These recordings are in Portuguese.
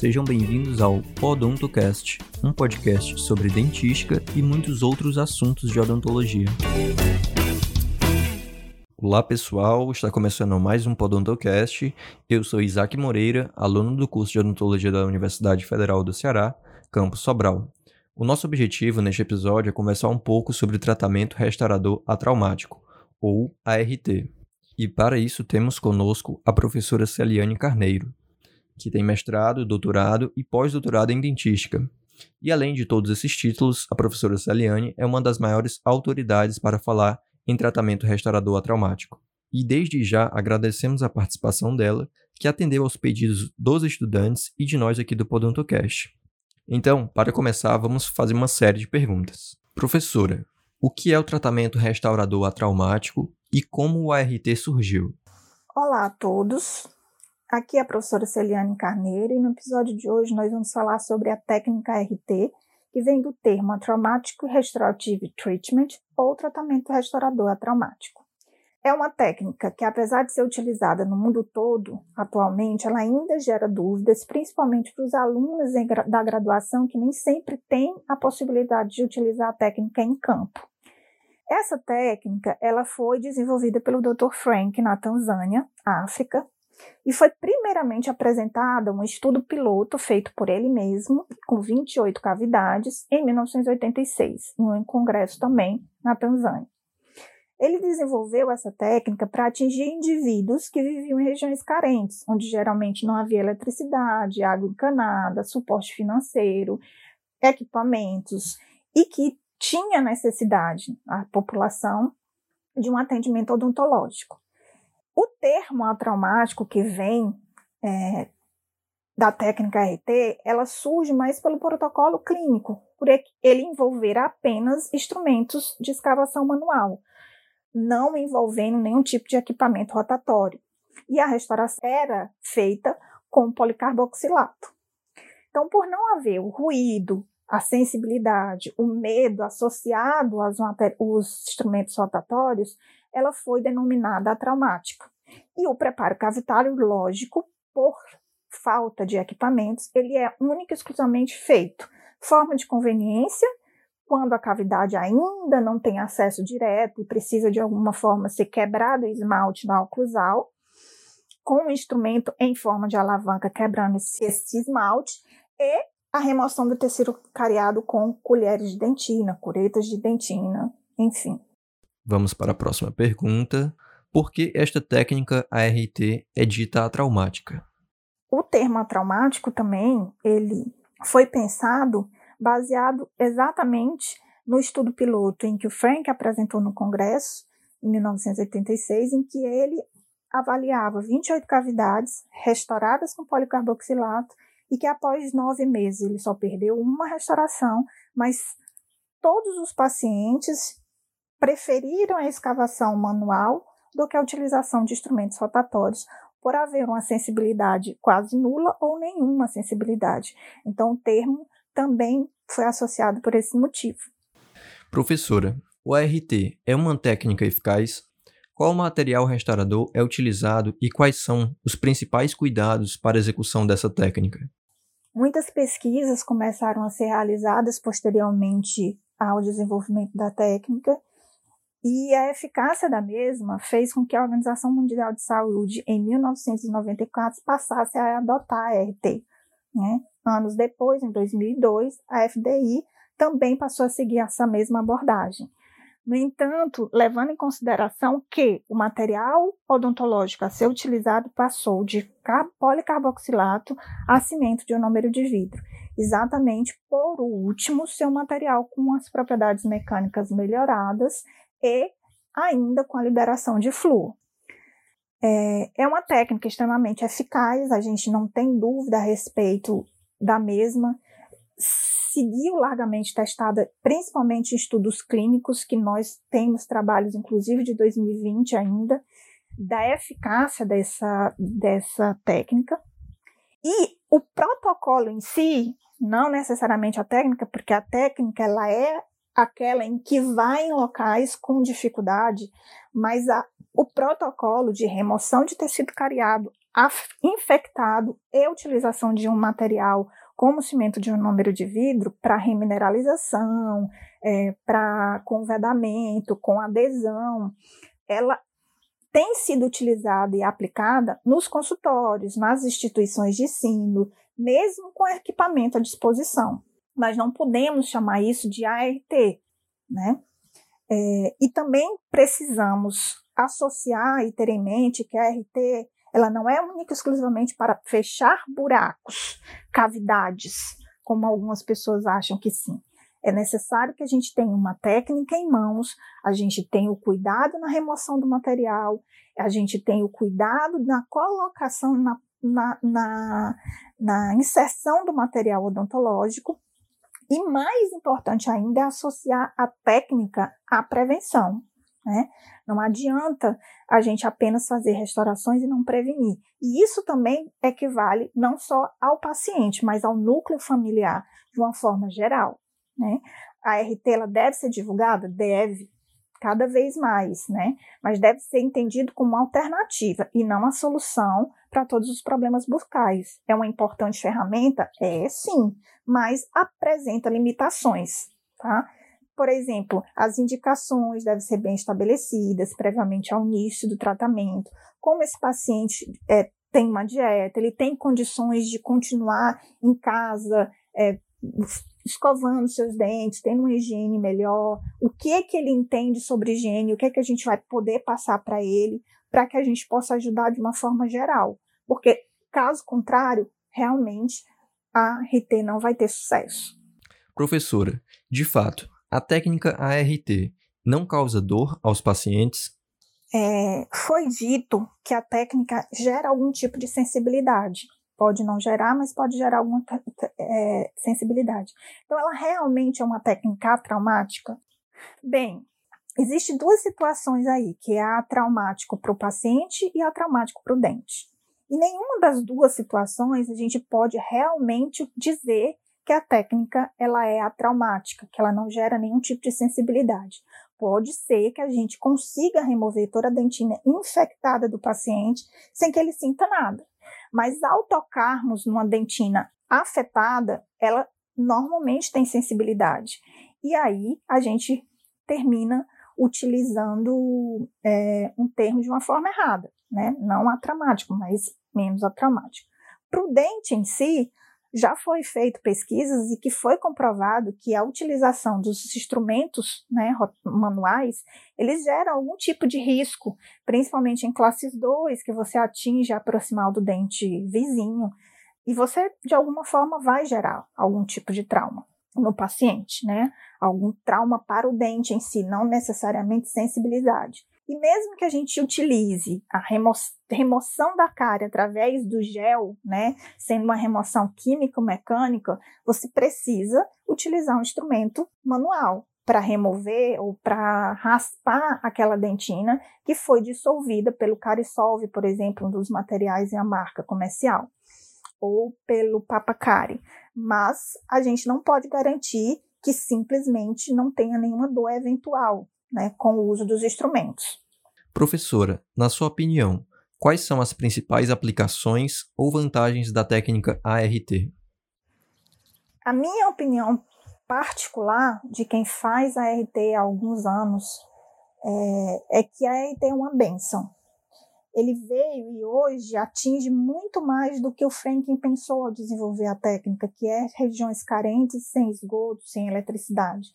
Sejam bem-vindos ao Odontocast, um podcast sobre dentística e muitos outros assuntos de odontologia. Olá pessoal, está começando mais um Podontocast. Eu sou Isaac Moreira, aluno do curso de odontologia da Universidade Federal do Ceará, campus Sobral. O nosso objetivo neste episódio é conversar um pouco sobre o tratamento restaurador atraumático, ou ART. E para isso temos conosco a professora Celiane Carneiro, que tem mestrado, doutorado e pós-doutorado em dentística. E além de todos esses títulos, a professora Celiane é uma das maiores autoridades para falar em tratamento restaurador atraumático. E desde já agradecemos a participação dela, que atendeu aos pedidos dos estudantes e de nós aqui do Podontocast. Então, para começar, vamos fazer uma série de perguntas. Professora, o que é o tratamento restaurador atraumático e como o ART surgiu? Olá a todos. Aqui é a professora Celiane Carneiro e no episódio de hoje nós vamos falar sobre a técnica ART, que vem do termo Traumatic Restorative Treatment ou tratamento restaurador atraumático. É uma técnica que, apesar de ser utilizada no mundo todo, atualmente, ela ainda gera dúvidas, principalmente para os alunos da graduação que nem sempre têm a possibilidade de utilizar a técnica em campo. Essa técnica ela foi desenvolvida pelo Dr. Frank na Tanzânia, África, e foi primeiramente apresentada um estudo piloto feito por ele mesmo, com 28 cavidades, em 1986, em um congresso também na Tanzânia. Ele desenvolveu essa técnica para atingir indivíduos que viviam em regiões carentes, onde geralmente não havia eletricidade, água encanada, suporte financeiro, equipamentos e que tinha necessidade, a população, de um atendimento odontológico. O termo atraumático que vem é, da técnica RT, ela surge mais pelo protocolo clínico, por ele envolver apenas instrumentos de escavação manual, não envolvendo nenhum tipo de equipamento rotatório. E a restauração era feita com policarboxilato. Então, por não haver o ruído, a sensibilidade, o medo associado aos, instrumentos rotatórios, ela foi denominada traumática. E o preparo cavitário, lógico, por falta de equipamentos, ele é único e exclusivamente feito forma de conveniência quando a cavidade ainda não tem acesso direto e precisa de alguma forma ser quebrado o esmalte na oclusal, com um instrumento em forma de alavanca quebrando esse, esmalte, e a remoção do tecido cariado com colheres de dentina, curetas de dentina, enfim. Vamos para a próxima pergunta. Por que esta técnica ART é dita atraumática? O termo atraumático também, ele foi pensado baseado exatamente no estudo piloto em que o Frank apresentou no Congresso, em 1986, em que ele avaliava 28 cavidades restauradas com policarboxilato e que após nove meses ele só perdeu uma restauração, mas todos os pacientes preferiram a escavação manual do que a utilização de instrumentos rotatórios, por haver uma sensibilidade quase nula ou nenhuma sensibilidade. Então, o termo também foi associado por esse motivo. Professora, o ART é uma técnica eficaz? Qual material restaurador é utilizado e quais são os principais cuidados para a execução dessa técnica? Muitas pesquisas começaram a ser realizadas posteriormente ao desenvolvimento da técnica e a eficácia da mesma fez com que a Organização Mundial de Saúde, em 1994, passasse a adotar a ART. Né? Anos depois, em 2002, a FDI também passou a seguir essa mesma abordagem. No entanto, levando em consideração que o material odontológico a ser utilizado passou de policarboxilato a cimento de onômero de vidro, exatamente por último ser um material com as propriedades mecânicas melhoradas e ainda com a liberação de flúor. É, é uma técnica extremamente eficaz, a gente não tem dúvida a respeito da mesma, seguiu largamente testada, principalmente em estudos clínicos, que nós temos trabalhos, inclusive de 2020 ainda, da eficácia dessa, dessa técnica. E o protocolo em si, não necessariamente a técnica, porque a técnica ela é aquela em que vai em locais com dificuldade, mas a, o protocolo de remoção de tecido cariado infectado e utilização de um material como cimento de um número de vidro para remineralização, é, para com vedamento, com adesão, ela tem sido utilizada e aplicada nos consultórios, nas instituições de ensino, mesmo com equipamento à disposição. Mas não podemos chamar isso de ART, né? É, e também precisamos associar e ter em mente que a ART ela não é única e exclusivamente para fechar buracos, cavidades, como algumas pessoas acham que sim. É necessário que a gente tenha uma técnica em mãos, a gente tenha o cuidado na remoção do material, a gente tenha o cuidado na colocação, na, na, na, na inserção do material odontológico, e mais importante ainda é associar a técnica à prevenção. Né? Não adianta a gente apenas fazer restaurações e não prevenir. E isso também equivale não só ao paciente, mas ao núcleo familiar de uma forma geral. Né? A RT ela deve ser divulgada? Deve, cada vez mais, né? Mas deve ser entendido como uma alternativa e não a solução para todos os problemas bucais. É uma importante ferramenta? É sim, mas apresenta limitações, tá? Por exemplo, as indicações devem ser bem estabelecidas previamente ao início do tratamento. Como esse paciente é, tem uma dieta, ele tem condições de continuar em casa, é, escovando seus dentes, tendo uma higiene melhor, o que é que ele entende sobre higiene, o que é que a gente vai poder passar para ele, para que a gente possa ajudar de uma forma geral. Porque, caso contrário, realmente a RT não vai ter sucesso. Professora, de fato, a técnica ART não causa dor aos pacientes? É, foi dito que a técnica gera algum tipo de sensibilidade. Pode não gerar, mas pode gerar alguma é, sensibilidade. Então, ela realmente é uma técnica traumática? Bem, Existem duas situações aí, que é a traumático para o paciente e a traumático para o dente. E nenhuma das duas situações a gente pode realmente dizer que a técnica ela é atraumática, que ela não gera nenhum tipo de sensibilidade. Pode ser que a gente consiga remover toda a dentina infectada do paciente sem que ele sinta nada. Mas ao tocarmos numa dentina afetada, ela normalmente tem sensibilidade. E aí a gente termina utilizando é, um termo de uma forma errada, né? Não atraumático, mas menos atraumático. Para o dente em si, já foi feito pesquisas e que foi comprovado que a utilização dos instrumentos né, manuais, eles geram algum tipo de risco, principalmente em classes 2, que você atinge a proximal do dente vizinho, e você, de alguma forma, vai gerar algum tipo de trauma no paciente, né? Algum trauma para o dente em si, não necessariamente sensibilidade. E mesmo que a gente utilize a remo remoção da cárie através do gel, né, sendo uma remoção químico-mecânica, você precisa utilizar um instrumento manual para remover ou para raspar aquela dentina que foi dissolvida pelo Carisolve, por exemplo, um dos materiais em a marca comercial, ou pelo Papacari. Mas a gente não pode garantir que simplesmente não tenha nenhuma dor eventual, né, com o uso dos instrumentos. Professora, na sua opinião, quais são as principais aplicações ou vantagens da técnica ART? A minha opinião particular de quem faz ART há alguns anos é, é que a ART é uma benção. Ele veio e hoje atinge muito mais do que o Franklin pensou ao desenvolver a técnica, que é regiões carentes, sem esgoto, sem eletricidade.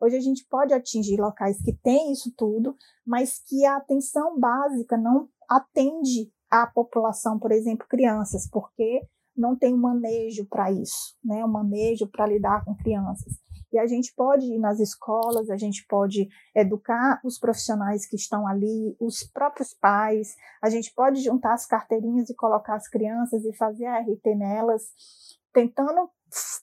Hoje a gente pode atingir locais que têm isso tudo, mas que a atenção básica não atende à população, por exemplo, crianças, porque não tem um manejo para isso, né? Um manejo para lidar com crianças. E a gente pode ir nas escolas, a gente pode educar os profissionais que estão ali, os próprios pais, a gente pode juntar as carteirinhas e colocar as crianças e fazer a RT nelas, tentando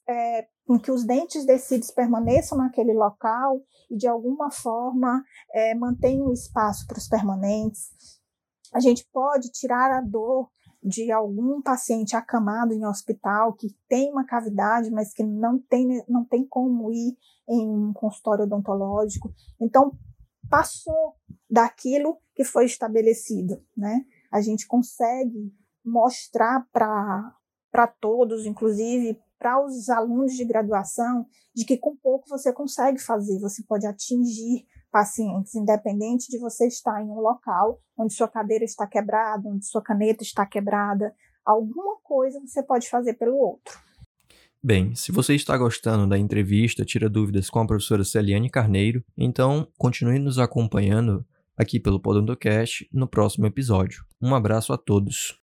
é, com que os dentes descidos permaneçam naquele local e, de alguma forma, é, mantenham o espaço para os permanentes. A gente pode tirar a dor de algum paciente acamado em hospital que tem uma cavidade, mas que não tem, não tem como ir em um consultório odontológico. Então, passou daquilo que foi estabelecido, né? A gente consegue mostrar para todos, inclusive para os alunos de graduação, de que com pouco você consegue fazer, você pode atingir pacientes, independente de você estar em um local onde sua cadeira está quebrada, onde sua caneta está quebrada, alguma coisa você pode fazer pelo outro. Bem, se você está gostando da entrevista, tira dúvidas com a professora Celiane Carneiro, então continue nos acompanhando aqui pelo Podontocast no próximo episódio. Um abraço a todos.